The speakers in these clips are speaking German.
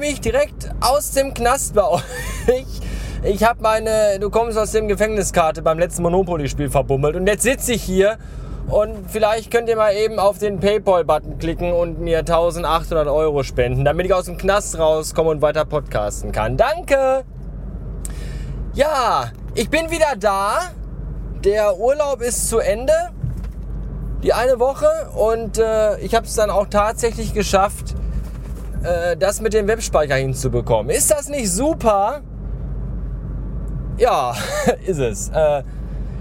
mich direkt aus dem Knast bei euch. Ich habe meine, du kommst aus dem Gefängniskarte beim letzten Monopoly-Spiel verbummelt und jetzt sitze ich hier und vielleicht könnt ihr mal eben auf den Paypal-Button klicken und mir 1800 Euro spenden, damit ich aus dem Knast rauskomme und weiter podcasten kann. Danke! Ja, ich bin wieder da. Der Urlaub ist zu Ende. Die eine Woche und äh, ich habe es dann auch tatsächlich geschafft, äh, das mit dem Webspeicher hinzubekommen. Ist das nicht super? Ja, ist es. Äh,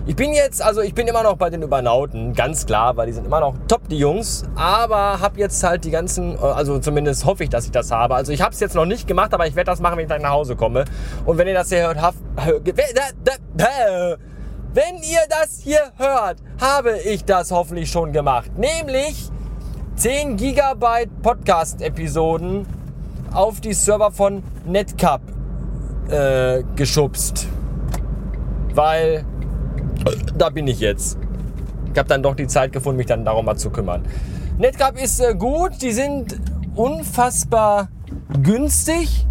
ich bin jetzt, also ich bin immer noch bei den Übernauten, ganz klar, weil die sind immer noch top, die Jungs. Aber habe jetzt halt die ganzen, äh, also zumindest hoffe ich, dass ich das habe. Also ich habe es jetzt noch nicht gemacht, aber ich werde das machen, wenn ich dann nach Hause komme. Und wenn ihr das hier hört, wenn ihr das hier hört, habe ich das hoffentlich schon gemacht. Nämlich 10 Gigabyte Podcast-Episoden auf die Server von Netcup äh, geschubst weil da bin ich jetzt. Ich habe dann doch die Zeit gefunden, mich dann darum mal zu kümmern. Netcup ist äh, gut, die sind unfassbar günstig.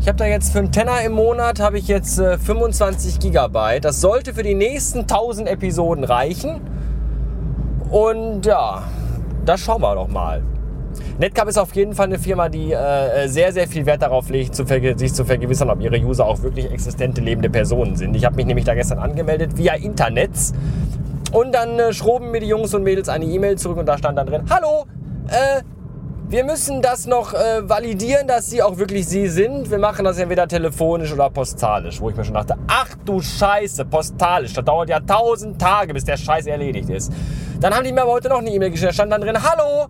Ich habe da jetzt für einen Tenner im Monat habe ich jetzt äh, 25 Gigabyte. Das sollte für die nächsten 1000 Episoden reichen. Und ja, das schauen wir doch mal. Netcup ist auf jeden Fall eine Firma, die äh, sehr, sehr viel Wert darauf legt, zu sich zu vergewissern, ob ihre User auch wirklich existente lebende Personen sind. Ich habe mich nämlich da gestern angemeldet via Internets und dann äh, schroben mir die Jungs und Mädels eine E-Mail zurück und da stand dann drin, hallo, äh, wir müssen das noch äh, validieren, dass sie auch wirklich sie sind. Wir machen das entweder telefonisch oder postalisch. Wo ich mir schon dachte, ach du Scheiße, postalisch. Das dauert ja tausend Tage, bis der Scheiß erledigt ist. Dann haben die mir aber heute noch eine E-Mail geschrieben. Da stand dann drin, hallo,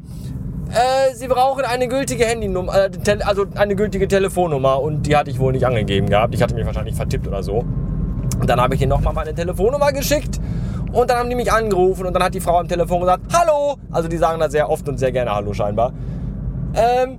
äh, Sie brauchen eine gültige Handynummer, äh, also eine gültige Telefonnummer und die hatte ich wohl nicht angegeben gehabt. Ich hatte mich wahrscheinlich vertippt oder so. Und dann habe ich ihnen nochmal meine Telefonnummer geschickt und dann haben die mich angerufen und dann hat die Frau am Telefon gesagt, Hallo! Also die sagen da sehr oft und sehr gerne Hallo scheinbar. Ähm,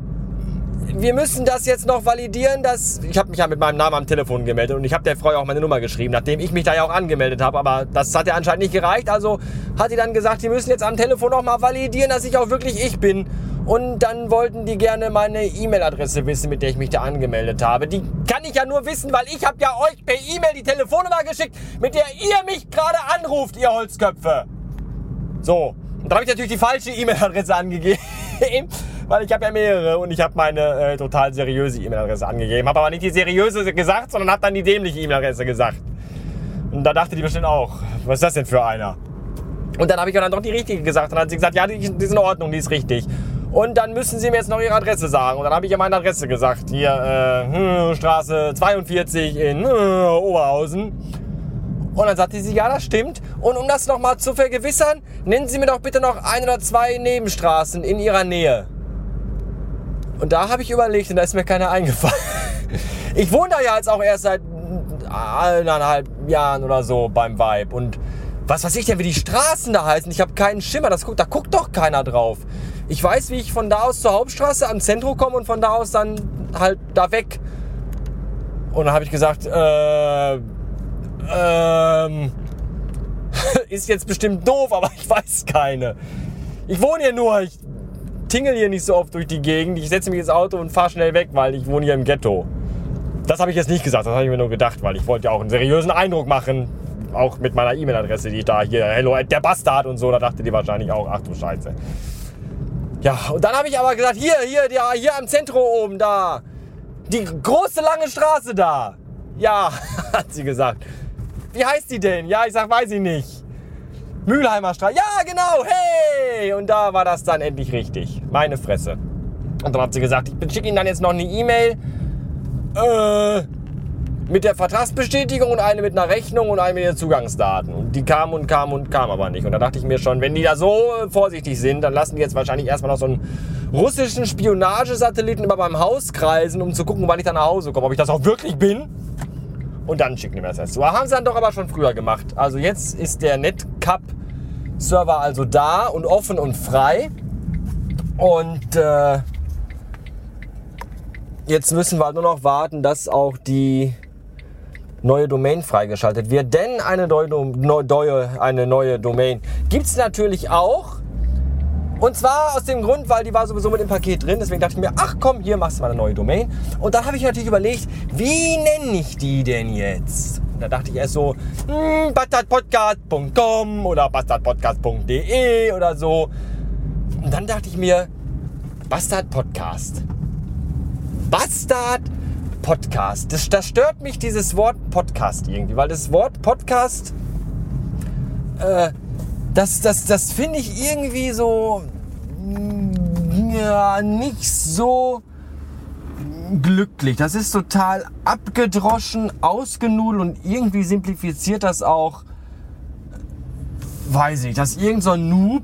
wir müssen das jetzt noch validieren, dass ich habe mich ja mit meinem Namen am Telefon gemeldet und ich habe der Frau auch meine Nummer geschrieben, nachdem ich mich da ja auch angemeldet habe, aber das hat ja anscheinend nicht gereicht, also hat die dann gesagt, die müssen jetzt am Telefon noch mal validieren, dass ich auch wirklich ich bin. Und dann wollten die gerne meine E-Mail-Adresse wissen, mit der ich mich da angemeldet habe. Die kann ich ja nur wissen, weil ich habe ja euch per E-Mail die Telefonnummer geschickt, mit der ihr mich gerade anruft, ihr Holzköpfe. So, und da habe ich natürlich die falsche E-Mail-Adresse angegeben weil ich habe ja mehrere und ich habe meine äh, total seriöse E-Mail-Adresse angegeben. Habe aber nicht die seriöse gesagt, sondern habe dann die dämliche E-Mail-Adresse gesagt. Und da dachte die bestimmt auch, was ist das denn für einer? Und dann habe ich dann doch die richtige gesagt. Und dann hat sie gesagt, ja, die, die ist in Ordnung, die ist richtig. Und dann müssen Sie mir jetzt noch Ihre Adresse sagen. Und dann habe ich ja meine Adresse gesagt. Hier, äh, hm, Straße 42 in äh, Oberhausen. Und dann sagte sie, ja, das stimmt. Und um das nochmal zu vergewissern, nennen Sie mir doch bitte noch ein oder zwei Nebenstraßen in Ihrer Nähe. Und da habe ich überlegt und da ist mir keiner eingefallen. Ich wohne da ja jetzt auch erst seit eineinhalb Jahren oder so beim Vibe. Und was weiß ich denn, wie die Straßen da heißen? Ich habe keinen Schimmer. Das guckt, da guckt doch keiner drauf. Ich weiß, wie ich von da aus zur Hauptstraße am Zentrum komme und von da aus dann halt da weg. Und dann habe ich gesagt, äh, ähm, ist jetzt bestimmt doof, aber ich weiß keine. Ich wohne hier nur, ich tingle hier nicht so oft durch die Gegend. Ich setze mich ins Auto und fahre schnell weg, weil ich wohne hier im Ghetto. Das habe ich jetzt nicht gesagt, das habe ich mir nur gedacht, weil ich wollte ja auch einen seriösen Eindruck machen. Auch mit meiner E-Mail-Adresse, die ich da hier, hello, der Bastard und so, da dachte die wahrscheinlich auch, ach du Scheiße. Ja, und dann habe ich aber gesagt, hier, hier, der, hier am Zentrum oben, da. Die große lange Straße da. Ja, hat sie gesagt. Wie heißt die denn? Ja, ich sag, weiß ich nicht. Mülheimer Straße. Ja, genau. Hey! Und da war das dann endlich richtig. Meine Fresse. Und dann hat sie gesagt, ich schicke Ihnen dann jetzt noch eine E-Mail äh, mit der Vertragsbestätigung und eine mit einer Rechnung und eine mit den Zugangsdaten. Und die kam und kam und kam aber nicht. Und da dachte ich mir schon, wenn die da so vorsichtig sind, dann lassen die jetzt wahrscheinlich erstmal noch so einen russischen Spionagesatelliten über meinem Haus kreisen, um zu gucken, wann ich dann nach Hause komme, ob ich das auch wirklich bin. Und dann schicken die mir das erst zu. Haben sie dann doch aber schon früher gemacht. Also jetzt ist der Netcup-Server also da und offen und frei. Und äh, jetzt müssen wir halt nur noch warten, dass auch die neue Domain freigeschaltet wird. Denn eine neue, eine neue Domain gibt es natürlich auch. Und zwar aus dem Grund, weil die war sowieso mit dem Paket drin. Deswegen dachte ich mir, ach komm, hier machst du mal eine neue Domain. Und dann habe ich natürlich überlegt, wie nenne ich die denn jetzt? Da dachte ich erst so, hm, bastardpodcast.com oder bastardpodcast.de oder so. Und dann dachte ich mir, Bastard Podcast. Bastard Podcast. Das, das stört mich, dieses Wort Podcast irgendwie, weil das Wort Podcast, äh, das, das, das finde ich irgendwie so, mm, ja, nicht so glücklich. Das ist total abgedroschen, ausgenudelt und irgendwie simplifiziert das auch, weiß ich, dass irgend so Noob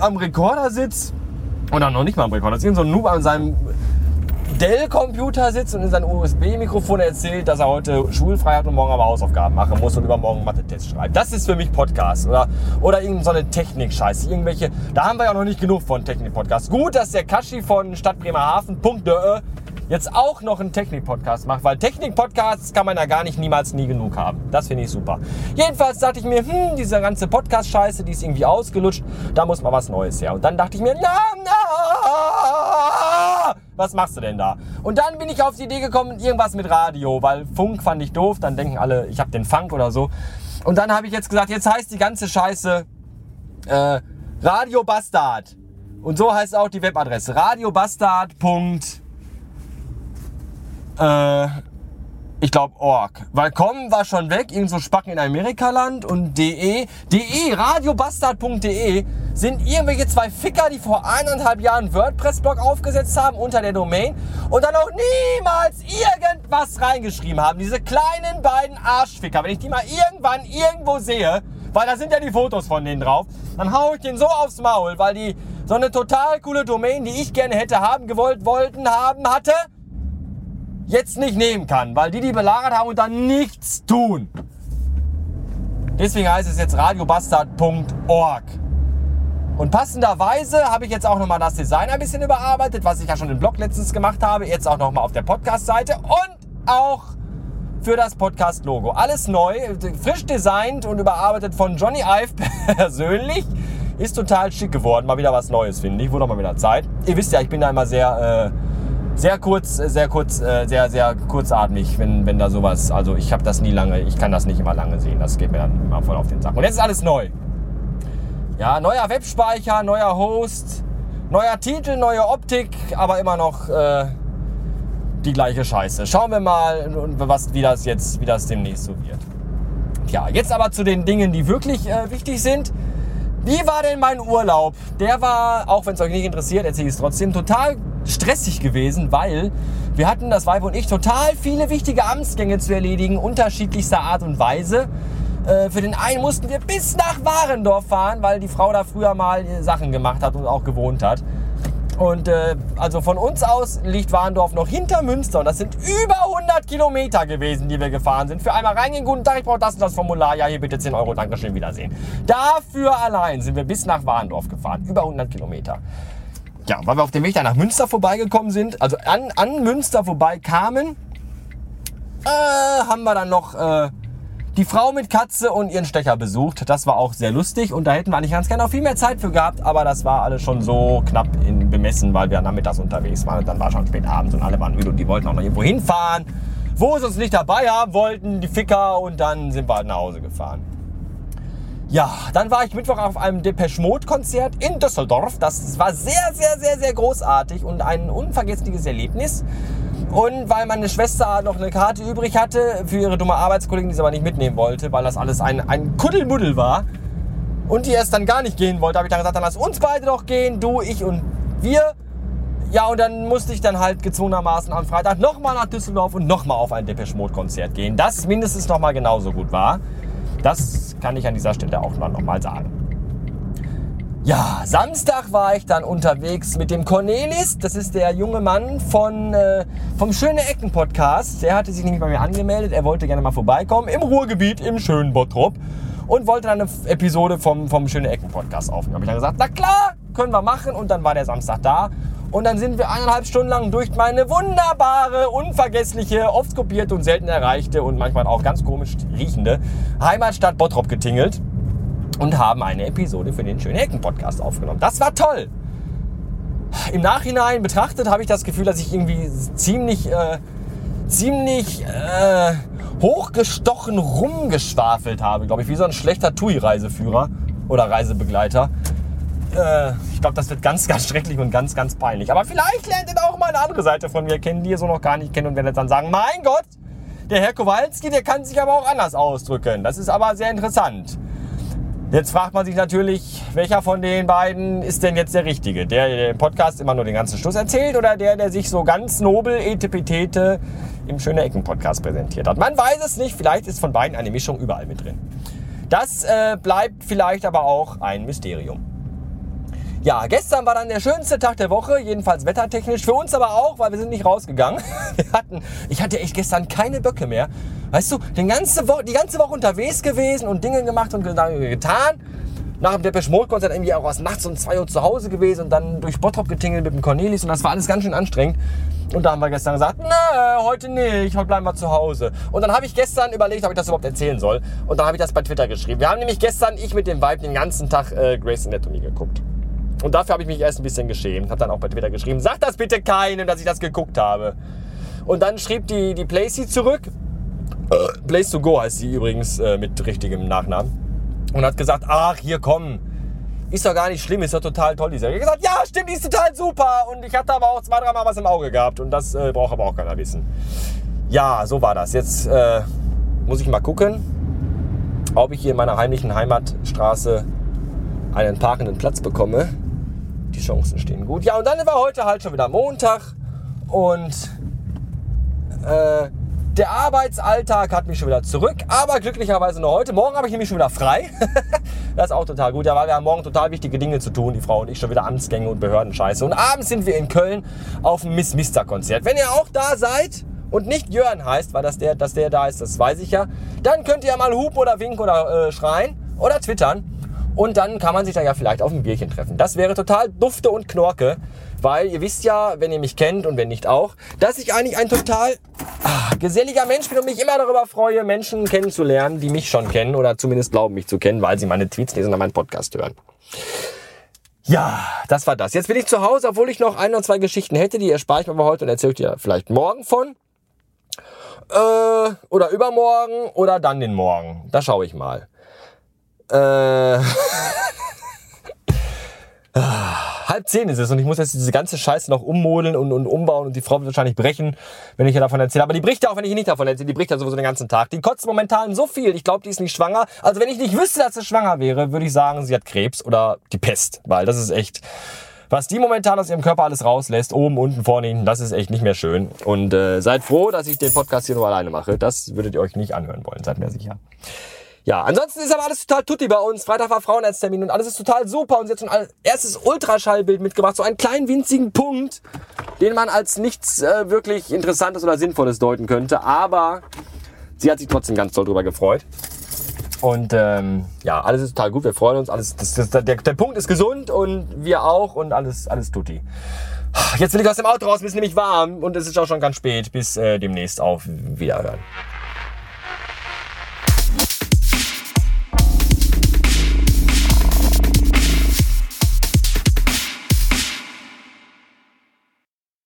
am Rekorder sitzt oder noch nicht mal am Rekorder, dass irgend so Noob an seinem Dell-Computer sitzt und in sein USB-Mikrofon erzählt, dass er heute schulfrei hat und morgen aber Hausaufgaben machen muss und übermorgen Mathe-Test schreibt. Das ist für mich Podcast. Oder, oder irgendeine so eine Technik-Scheiße. Irgendwelche, da haben wir ja noch nicht genug von Technik-Podcasts. Gut, dass der Kashi von Stadt Bremerhaven.de jetzt auch noch einen Technik-Podcast macht, weil Technik-Podcasts kann man ja gar nicht niemals nie genug haben. Das finde ich super. Jedenfalls dachte ich mir, hm, diese ganze Podcast-Scheiße, die ist irgendwie ausgelutscht, da muss mal was Neues her. Und dann dachte ich mir, na, na, was machst du denn da? Und dann bin ich auf die Idee gekommen, irgendwas mit Radio, weil Funk fand ich doof, dann denken alle, ich habe den Funk oder so. Und dann habe ich jetzt gesagt, jetzt heißt die ganze Scheiße äh, Radio Bastard. Und so heißt auch die Webadresse. Radiobastard. Äh, ich glaube org. Weil com war schon weg, irgend so Spacken in Amerikaland und de, de, radiobastard.de sind irgendwelche zwei Ficker, die vor eineinhalb Jahren WordPress-Blog aufgesetzt haben unter der Domain und dann auch niemals irgendwas reingeschrieben haben. Diese kleinen beiden Arschficker, wenn ich die mal irgendwann irgendwo sehe, weil da sind ja die Fotos von denen drauf, dann hau ich den so aufs Maul, weil die so eine total coole Domain, die ich gerne hätte haben gewollt, wollten, haben, hatte, jetzt nicht nehmen kann, weil die die belagert haben und dann nichts tun. Deswegen heißt es jetzt radiobastard.org. Und passenderweise habe ich jetzt auch nochmal das Design ein bisschen überarbeitet, was ich ja schon im Blog letztens gemacht habe. Jetzt auch nochmal auf der Podcast-Seite und auch für das Podcast-Logo. Alles neu, frisch designt und überarbeitet von Johnny Ive persönlich. Ist total schick geworden. Mal wieder was Neues, finde ich. Wurde auch mal wieder Zeit. Ihr wisst ja, ich bin da immer sehr... Äh, sehr kurz, sehr kurz, äh, sehr, sehr kurzatmig, wenn, wenn da sowas, also ich habe das nie lange, ich kann das nicht immer lange sehen, das geht mir dann immer voll auf den Sack. Und jetzt ist alles neu. Ja, neuer Webspeicher, neuer Host, neuer Titel, neue Optik, aber immer noch äh, die gleiche Scheiße. Schauen wir mal, was, wie das jetzt, wie das demnächst so wird. Tja, jetzt aber zu den Dingen, die wirklich äh, wichtig sind. Wie war denn mein Urlaub? Der war, auch wenn es euch nicht interessiert, erzähle ich es trotzdem, total stressig gewesen, weil wir hatten, das Weib und ich, total viele wichtige Amtsgänge zu erledigen, unterschiedlichster Art und Weise. Äh, für den einen mussten wir bis nach Warendorf fahren, weil die Frau da früher mal Sachen gemacht hat und auch gewohnt hat. Und äh, also von uns aus liegt Warendorf noch hinter Münster und das sind über 100 Kilometer gewesen, die wir gefahren sind. Für einmal reingehen, guten Tag, ich brauche das und das Formular, ja hier bitte 10 Euro, Dankeschön, Wiedersehen. Dafür allein sind wir bis nach Warendorf gefahren, über 100 Kilometer. Ja, weil wir auf dem Weg da nach Münster vorbeigekommen sind, also an, an Münster vorbei kamen, äh, haben wir dann noch äh, die Frau mit Katze und ihren Stecher besucht. Das war auch sehr lustig und da hätten wir eigentlich ganz gerne auch viel mehr Zeit für gehabt, aber das war alles schon so knapp in bemessen, weil wir nachmittags unterwegs waren und dann war schon spät abends und alle waren müde und die wollten auch noch irgendwo hinfahren, wo sie uns nicht dabei haben wollten, die Ficker und dann sind wir halt nach Hause gefahren. Ja, dann war ich Mittwoch auf einem Depeche Mode Konzert in Düsseldorf. Das war sehr, sehr, sehr, sehr großartig und ein unvergessliches Erlebnis. Und weil meine Schwester noch eine Karte übrig hatte für ihre dumme Arbeitskollegin, die sie aber nicht mitnehmen wollte, weil das alles ein, ein Kuddelmuddel war und die erst dann gar nicht gehen wollte, habe ich dann gesagt, dann lass uns beide doch gehen, du, ich und wir. Ja, und dann musste ich dann halt gezwungenermaßen am Freitag nochmal nach Düsseldorf und nochmal auf ein Depeche Mode Konzert gehen, das mindestens nochmal genauso gut war. Das kann ich an dieser Stelle auch nochmal sagen. Ja, Samstag war ich dann unterwegs mit dem Cornelis. Das ist der junge Mann von, äh, vom Schöne Ecken Podcast. Der hatte sich nämlich bei mir angemeldet. Er wollte gerne mal vorbeikommen im Ruhrgebiet, im schönen Bottrop. Und wollte dann eine Episode vom, vom Schöne Ecken Podcast aufnehmen. Habe ich dann gesagt, na klar, können wir machen. Und dann war der Samstag da. Und dann sind wir eineinhalb Stunden lang durch meine wunderbare, unvergessliche, oft kopierte und selten erreichte und manchmal auch ganz komisch riechende Heimatstadt Bottrop getingelt. und haben eine Episode für den Schöne Ecken Podcast aufgenommen. Das war toll. Im Nachhinein betrachtet habe ich das Gefühl, dass ich irgendwie ziemlich, äh, ziemlich äh, hochgestochen rumgeschwafelt habe, glaube ich, wie so ein schlechter TUI-Reiseführer oder Reisebegleiter. Äh, ich glaube, das wird ganz, ganz schrecklich und ganz, ganz peinlich. Aber vielleicht lernt ihr auch mal eine andere Seite von mir kennen, die ihr so noch gar nicht kennt und werdet dann sagen, mein Gott, der Herr Kowalski, der kann sich aber auch anders ausdrücken. Das ist aber sehr interessant. Jetzt fragt man sich natürlich, welcher von den beiden ist denn jetzt der Richtige? Der, der im Podcast immer nur den ganzen Schluss erzählt oder der, der sich so ganz nobel etepetete im Schöne Ecken Podcast präsentiert hat? Man weiß es nicht, vielleicht ist von beiden eine Mischung überall mit drin. Das äh, bleibt vielleicht aber auch ein Mysterium. Ja, gestern war dann der schönste Tag der Woche, jedenfalls wettertechnisch. Für uns aber auch, weil wir sind nicht rausgegangen. Wir hatten, ich hatte echt gestern keine Böcke mehr. Weißt du, den ganze Wo die ganze Woche unterwegs gewesen und Dinge gemacht und getan. Nach dem Depeche Mode Konzert irgendwie auch was nachts um 2 Uhr zu Hause gewesen und dann durch Bottrop getingelt mit dem Cornelis und das war alles ganz schön anstrengend. Und da haben wir gestern gesagt, nee, heute nicht, heute bleiben wir zu Hause. Und dann habe ich gestern überlegt, ob ich das überhaupt erzählen soll. Und dann habe ich das bei Twitter geschrieben. Wir haben nämlich gestern, ich mit dem Vibe, den ganzen Tag äh, Grace Anatomy geguckt. Und dafür habe ich mich erst ein bisschen geschämt. Habe dann auch bei Twitter geschrieben, sag das bitte keinem, dass ich das geguckt habe. Und dann schrieb die, die Placy zurück. Place to Go heißt sie übrigens äh, mit richtigem Nachnamen. Und hat gesagt, ach, hier komm. Ist doch gar nicht schlimm, ist doch total toll, die Serie. Ich gesagt, ja, stimmt, die ist total super. Und ich hatte aber auch zwei, dreimal was im Auge gehabt. Und das äh, braucht aber auch keiner wissen. Ja, so war das. Jetzt äh, muss ich mal gucken, ob ich hier in meiner heimlichen Heimatstraße einen parkenden Platz bekomme die Chancen stehen gut. Ja, und dann war heute halt schon wieder Montag und äh, der Arbeitsalltag hat mich schon wieder zurück, aber glücklicherweise nur heute. Morgen habe ich nämlich schon wieder frei. das ist auch total gut, ja, weil wir haben morgen total wichtige Dinge zu tun, die Frau und ich schon wieder Amtsgänge und Behördenscheiße. Und abends sind wir in Köln auf dem Miss Mister Konzert. Wenn ihr auch da seid und nicht Jörn heißt, weil das der, dass der da ist, das weiß ich ja, dann könnt ihr mal hupen oder winken oder äh, schreien oder twittern. Und dann kann man sich da ja vielleicht auf ein Bierchen treffen. Das wäre total dufte und knorke, weil ihr wisst ja, wenn ihr mich kennt und wenn nicht auch, dass ich eigentlich ein total ah, geselliger Mensch bin und mich immer darüber freue, Menschen kennenzulernen, die mich schon kennen oder zumindest glauben, mich zu kennen, weil sie meine Tweets lesen oder meinen Podcast hören. Ja, das war das. Jetzt bin ich zu Hause, obwohl ich noch ein oder zwei Geschichten hätte, die erspare ich mir aber heute und erzähle ich dir vielleicht morgen von. Äh, oder übermorgen oder dann den Morgen. Da schaue ich mal. Äh, halb zehn ist es und ich muss jetzt diese ganze Scheiße noch ummodeln und, und umbauen und die Frau wird wahrscheinlich brechen, wenn ich ihr davon erzähle. Aber die bricht ja auch, wenn ich nicht davon erzähle. Die bricht ja sowieso den ganzen Tag. Die kotzt momentan so viel. Ich glaube, die ist nicht schwanger. Also wenn ich nicht wüsste, dass sie schwanger wäre, würde ich sagen, sie hat Krebs oder die Pest. Weil das ist echt... Was die momentan aus ihrem Körper alles rauslässt, oben, unten, vorne, hinten, das ist echt nicht mehr schön. Und äh, seid froh, dass ich den Podcast hier nur alleine mache. Das würdet ihr euch nicht anhören wollen, seid mir sicher. Ja, ansonsten ist aber alles total tutti bei uns. Freitag war Frauenarzttermin und alles ist total super. Und sie hat so ein erstes Ultraschallbild mitgebracht. So einen kleinen winzigen Punkt, den man als nichts äh, wirklich Interessantes oder Sinnvolles deuten könnte. Aber sie hat sich trotzdem ganz toll drüber gefreut. Und ähm, ja, alles ist total gut. Wir freuen uns. Alles, das, das, der, der Punkt ist gesund und wir auch und alles, alles tutti. Jetzt will ich aus dem Auto raus, es ist nämlich warm und es ist auch schon ganz spät. Bis äh, demnächst auf Wiederhören.